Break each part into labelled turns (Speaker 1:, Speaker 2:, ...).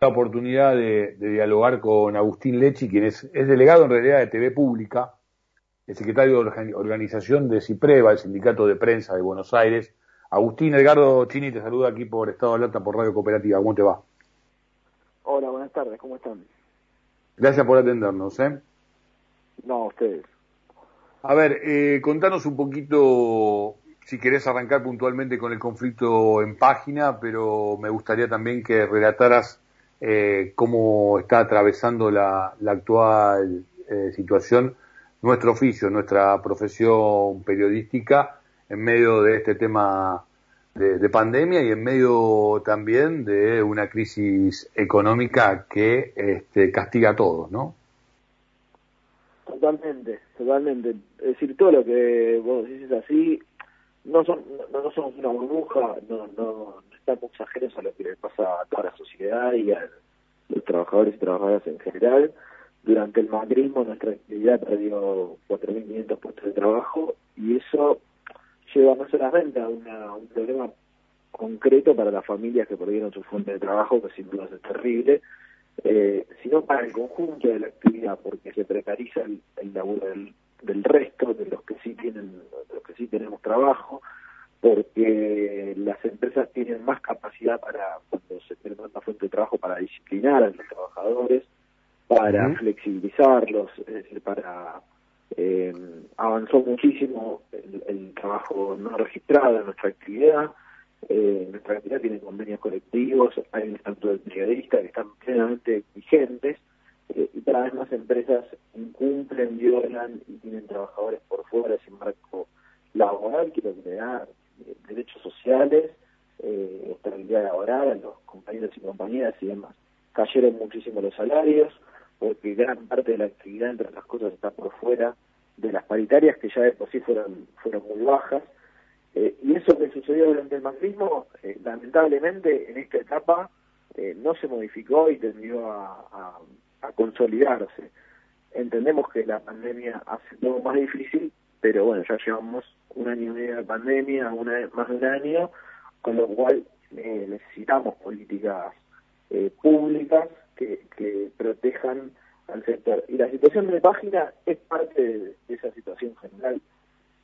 Speaker 1: la oportunidad de, dialogar con Agustín Lechi, quien es, delegado en realidad de TV Pública, el secretario de organización de CIPREVA, el Sindicato de Prensa de Buenos Aires. Agustín Edgardo Chini te saluda aquí por Estado de Alerta por Radio Cooperativa. ¿Cómo te va?
Speaker 2: Hola, buenas tardes, ¿cómo están?
Speaker 1: Gracias por atendernos, ¿eh?
Speaker 2: No, ustedes.
Speaker 1: A ver, eh, contanos un poquito, si querés arrancar puntualmente con el conflicto en página, pero me gustaría también que relataras eh, cómo está atravesando la, actual eh, situación nuestro oficio, nuestra profesión periodística en medio de este tema de, pandemia y en medio también de una crisis económica que este, castiga a todos, ¿no?
Speaker 2: Totalmente, totalmente. Es decir, todo lo que vos decís así, no, son, no, somos una burbuja, no, no, estamos ajenos a lo que le pasa a toda la sociedad y a los trabajadores y trabajadoras en general. Durante el macrismo nuestra actividad perdió 4.500 puestos de trabajo y eso lleva no solamente a, una, un problema concreto para las familias que perdieron su fuente de trabajo, que sin duda es terrible, eh, sino para el conjunto de la actividad, porque se precariza el, laburo del, resto, de los que sí tienen, los que sí tenemos trabajo, porque las empresas tienen más capacidad para, cuando se tiene tanta fuente de trabajo, para disciplinar a los trabajadores, para flexibilizarlos, para eh, avanzó muchísimo el, trabajo no registrado en nuestra actividad. Eh, nuestra actividad tiene convenios colectivos, hay un estatuto del periodista que están plenamente vigentes eh, y cada vez más empresas incumplen, violan y tienen trabajadores por fuera de ese marco laboral que lo que le da derechos sociales, eh, estabilidad laboral a los compañeros y compañeras y demás. Cayeron muchísimo los salarios, porque gran parte de la actividad, entre otras cosas, está por fuera de las paritarias, que ya de por sí fueron, fueron muy bajas. Eh, y eso que sucedió durante el macrismo, eh, lamentablemente, en esta etapa eh, no se modificó y tendió a, a, consolidarse. Entendemos que la pandemia hace todo más difícil, pero bueno, ya llevamos un año y medio de pandemia, una, más de un año, con lo cual necesitamos políticas públicas que, que protejan al sector. Y la situación de página es parte de, esa situación general.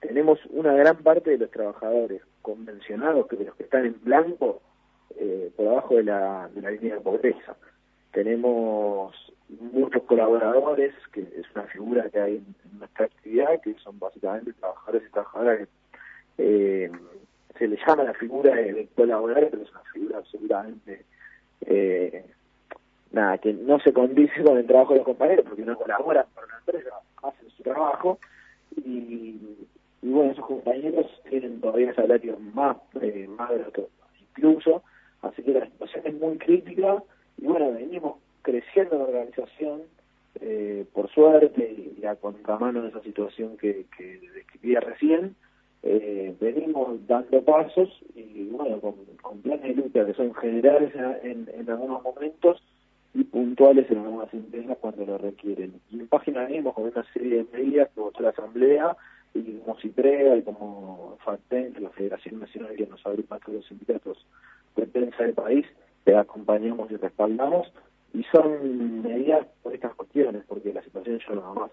Speaker 2: Tenemos una gran parte de los trabajadores convencionados, que de los que están en blanco, eh, por abajo de la, de la línea de pobreza. Tenemos muchos colaboradores, que es una figura que hay en nuestra actividad, que son básicamente trabajadores y trabajadoras eh, se le llama la figura de, colaborador, pero es una figura absolutamente eh, nada, que no se condice con el trabajo de los compañeros, porque no colaboran para una empresa, hacen su trabajo, y, bueno, esos compañeros tienen todavía salarios más, eh, más de lo que incluso, así que la situación es muy crítica, y bueno, venimos creciendo en la organización, eh, por suerte, y a contramano de esa situación que, que describía recién, eh, venimos dando pasos y bueno, con, planes de lucha que son generales en, algunos momentos, y puntuales en algunas empresas cuando lo requieren. Y en página venimos con una serie de medidas que votó la Asamblea y como CIPREA y como FACTEN, la Federación Nacional que nos agrupa todos los sindicatos de prensa del país, te acompañamos y respaldamos y son medidas por estas cuestiones, porque la situación ya no va más.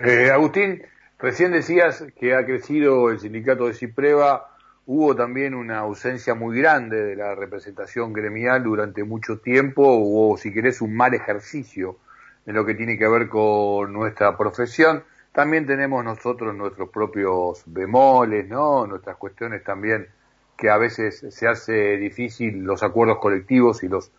Speaker 1: Eh, Agustín, recién decías que ha crecido el sindicato de CIPREVA hubo también una ausencia muy grande de la representación gremial durante mucho tiempo, o si querés un mal ejercicio en lo que tiene que ver con nuestra profesión. También tenemos nosotros nuestros propios bemoles, ¿no? Nuestras cuestiones también que a veces se hace difícil los acuerdos colectivos y los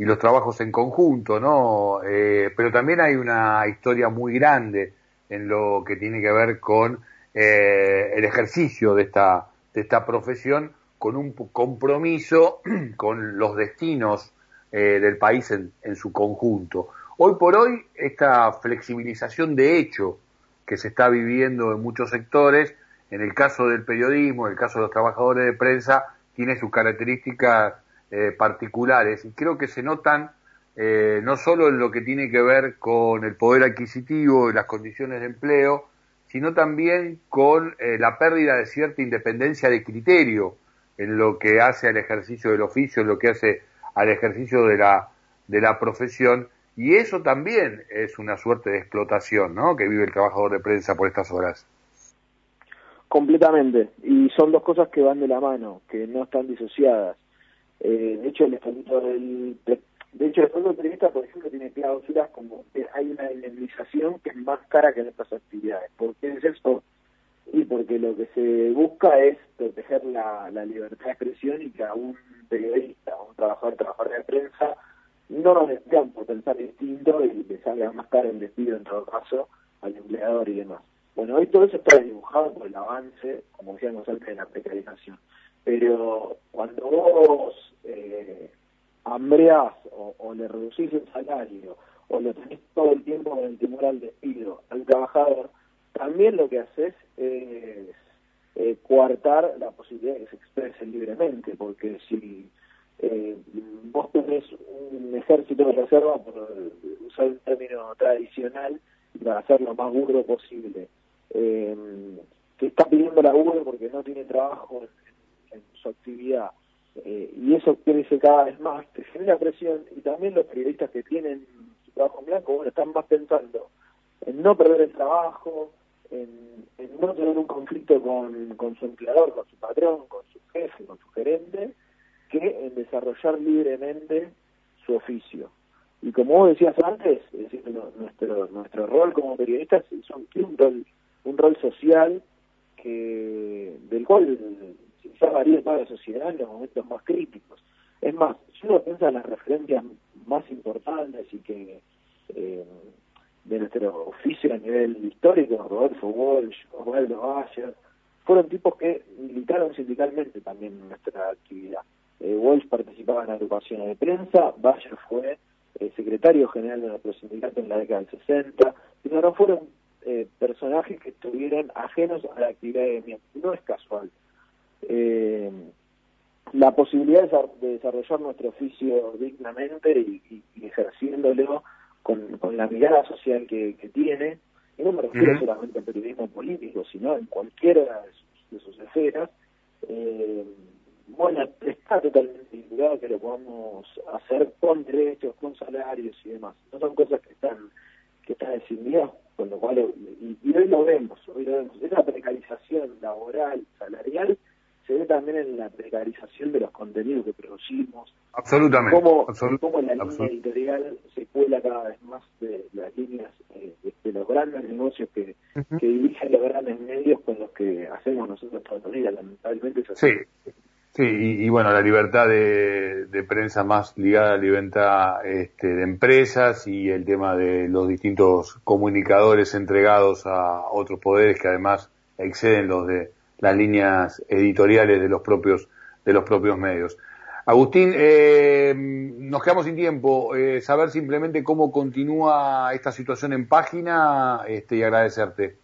Speaker 1: y los trabajos en conjunto, ¿no? Eh, pero también hay una historia muy grande en lo que tiene que ver con eh, el ejercicio de esta de esta profesión con un compromiso con los destinos eh, del país en, su conjunto. Hoy por hoy, esta flexibilización de hecho que se está viviendo en muchos sectores, en el caso del periodismo, en el caso de los trabajadores de prensa, tiene sus características eh, particulares y creo que se notan eh, no solo en lo que tiene que ver con el poder adquisitivo y las condiciones de empleo, sino también con eh, la pérdida de cierta independencia de criterio en lo que hace al ejercicio del oficio, en lo que hace al ejercicio de la, de la profesión y eso también es una suerte de explotación, ¿no? Que vive el trabajador de prensa por estas horas.
Speaker 2: Completamente. Y son dos cosas que van de la mano, que no están disociadas. Eh, de hecho, el estatuto del de hecho, el estatuto periodista, por ejemplo, tiene cláusulas como que hay una indemnización que es más cara que en otras actividades. ¿Por qué es eso? Y porque lo que se busca es proteger la, la libertad de expresión y que a un periodista, a un trabajador, trabajador de prensa, no nos despidan por pensar distinto y le salga más caro el despido en todo caso al empleador y demás. Bueno, hoy todo eso está dibujado por el avance, como decíamos antes, de la precarización. Pero cuando vos eh, hambreás o, le reducís el salario o lo tenés todo el tiempo con el temor al despido al trabajador, también lo que haces es eh, coartar la posibilidad de que se exprese libremente, porque si eh, vos tenés un ejército de reserva, por usar un término tradicional, para hacer lo más burdo posible, eh, que está pidiendo laburo porque no tiene trabajo en, su actividad, eh, y eso crece cada vez más, te genera presión, y también los periodistas que tienen su trabajo en blanco, bueno, están más pensando en no perder el trabajo, en, no tener un conflicto con, con su empleador, con su patrón, con su jefe, con su gerente, que en desarrollar libremente su oficio. Y como vos decías antes, es decir, nuestro nuestro rol como periodistas es un, rol un rol social que del cual se ha variado toda la sociedad en los momentos más críticos. Es más, si uno piensa en las referencias más importantes y que eh, de nuestro oficio a nivel histórico, Rodolfo Walsh, Osvaldo Bayer, fueron tipos que militaron sindicalmente también en nuestra actividad. Eh, Walsh participaba en agrupaciones de prensa, Bayer fue eh, secretario general de nuestro sindicato en la década del 60, pero no fueron eh, personajes que estuvieran ajenos a la actividad de miembro. No es casual. Eh, la posibilidad de desarrollar nuestro oficio dignamente y, ejerciéndolo con, con, la mirada social que, tiene, y no me refiero solamente al periodismo político, sino en cualquiera de sus, esferas, eh, bueno, está totalmente vinculado que lo podamos hacer con derechos, con salarios y demás. No son cosas que están que están decididas, con lo cual, y, hoy lo vemos, hoy lo vemos. Esa precarización laboral, salarial, se ve también en la precarización de los contenidos que producimos.
Speaker 1: Absolutamente.
Speaker 2: Cómo, cómo la línea editorial se cuela cada vez más de las líneas eh, de, los grandes negocios que, que dirigen los grandes medios con los que hacemos nosotros todos los días. Lamentablemente
Speaker 1: Sí. Sí, y, bueno, la libertad de, prensa más ligada a la libertad este, de empresas y el tema de los distintos comunicadores entregados a otros poderes que además exceden los de las líneas editoriales de los propios de los propios medios. Agustín, eh, nos quedamos sin tiempo. Eh, saber simplemente cómo continúa esta situación en página este, y agradecerte.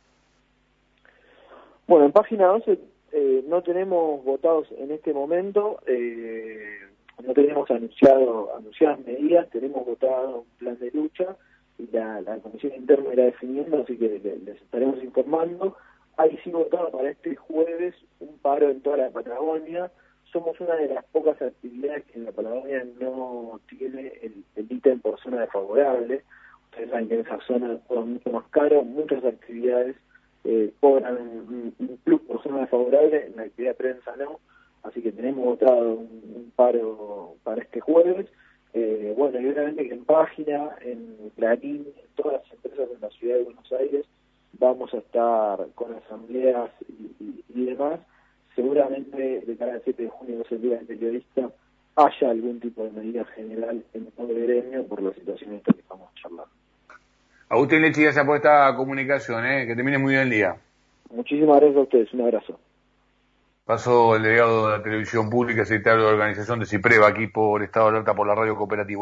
Speaker 2: Bueno, en página 12 eh, no tenemos votados en este momento, eh, no tenemos anunciado anunciadas medidas, tenemos votado un plan de lucha y la, Comisión Interna irá definiendo, así que les, estaremos informando. Hay sí votado para este jueves un paro en toda la Patagonia. Somos una de las pocas actividades que en la Patagonia no tiene el, el ítem por zona desfavorable. Ustedes saben que en esa zona es mucho más caro, muchas actividades eh, cobran un, plus por zona favorable, en la actividad de prensa no, así que tenemos votado un, paro para este jueves. Eh, bueno, y obviamente que en página, en Clarín, en todas las empresas en la ciudad de Buenos Aires, vamos a estar con asambleas y, demás. Seguramente de cara al 7 de junio, que es el día del periodista, haya algún tipo de medida general en todo el gremio por la situación esta que estamos charlando.
Speaker 1: Agustín Lechi, gracias por esta comunicación, ¿eh? que termine muy bien el día.
Speaker 2: Muchísimas gracias a ustedes, un abrazo.
Speaker 1: Paso el delegado de la televisión pública, secretario de organización de CIPREVA, aquí por Estado de Alerta por la Radio Cooperativa.